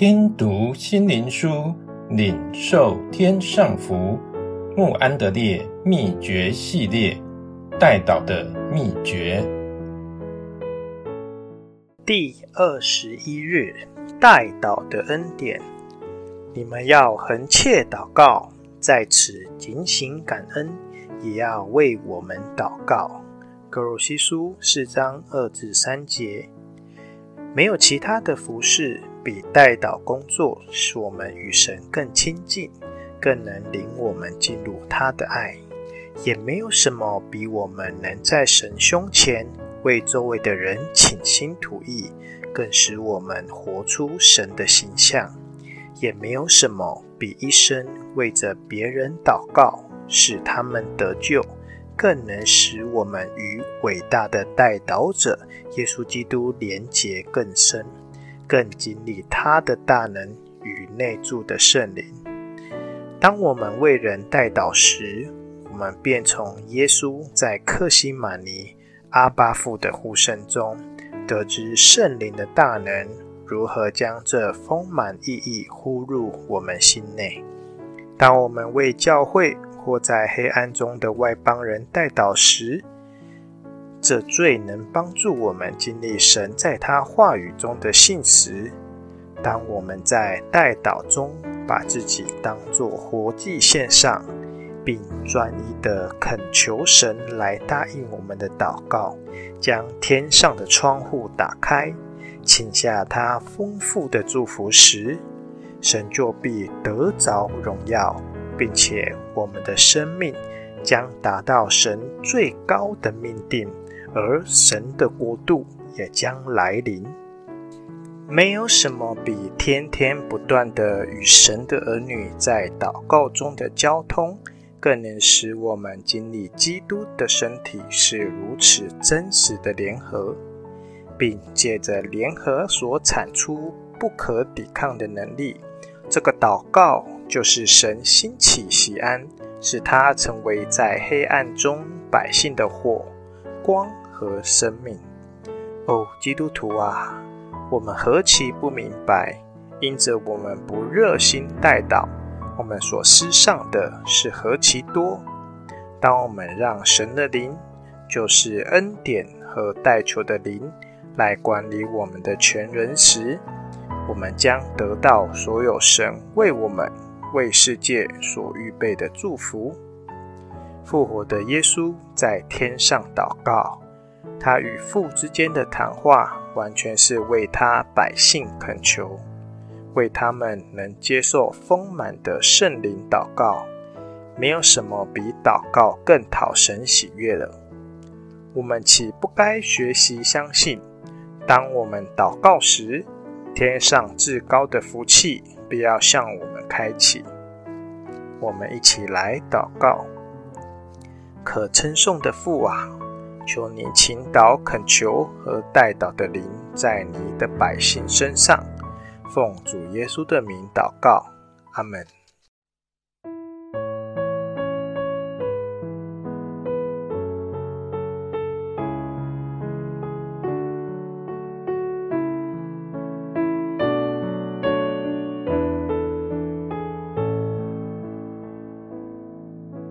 听读心灵书，领受天上福。穆安德烈秘诀系列，代祷的秘诀。第二十一日，代祷的恩典。你们要恒切祷告，在此警醒感恩，也要为我们祷告。歌罗西书四章二至三节。没有其他的服饰，比代祷工作使我们与神更亲近，更能领我们进入他的爱；也没有什么比我们能在神胸前为周围的人倾心吐意，更使我们活出神的形象；也没有什么比一生为着别人祷告，使他们得救。更能使我们与伟大的代祷者耶稣基督连结更深，更经历他的大能与内住的圣灵。当我们为人代祷时，我们便从耶稣在克西马尼阿巴父的呼声中，得知圣灵的大能如何将这丰满意义呼入我们心内。当我们为教会，或在黑暗中的外邦人代祷时，这最能帮助我们经历神在他话语中的信实。当我们在代祷中把自己当作活祭献上，并专一地恳求神来答应我们的祷告，将天上的窗户打开，请下他丰富的祝福时，神就必得着荣耀。并且我们的生命将达到神最高的命定，而神的国度也将来临。没有什么比天天不断地与神的儿女在祷告中的交通，更能使我们经历基督的身体是如此真实的联合，并借着联合所产出不可抵抗的能力。这个祷告就是神兴起西安，使他成为在黑暗中百姓的火、光和生命。哦，基督徒啊，我们何其不明白，因着我们不热心代祷，我们所失丧的是何其多。当我们让神的灵，就是恩典和代求的灵，来管理我们的全人时，我们将得到所有神为我们、为世界所预备的祝福。复活的耶稣在天上祷告，他与父之间的谈话完全是为他百姓恳求，为他们能接受丰满的圣灵祷告。没有什么比祷告更讨神喜悦了。我们岂不该学习相信，当我们祷告时，天上至高的福气必要向我们开启。我们一起来祷告：可称颂的父啊，求你倾倒恳求和带祷的灵在你的百姓身上。奉主耶稣的名祷告，阿门。